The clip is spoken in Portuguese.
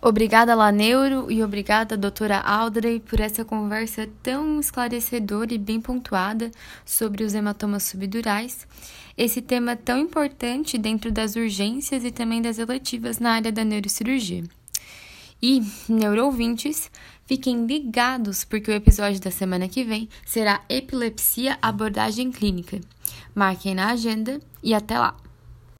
Obrigada, Laneuro, e obrigada, doutora Aldrey, por essa conversa tão esclarecedora e bem pontuada sobre os hematomas subdurais, esse tema tão importante dentro das urgências e também das eletivas na área da neurocirurgia. E, neuroouvintes, fiquem ligados porque o episódio da semana que vem será Epilepsia Abordagem Clínica. Marquem na agenda e até lá!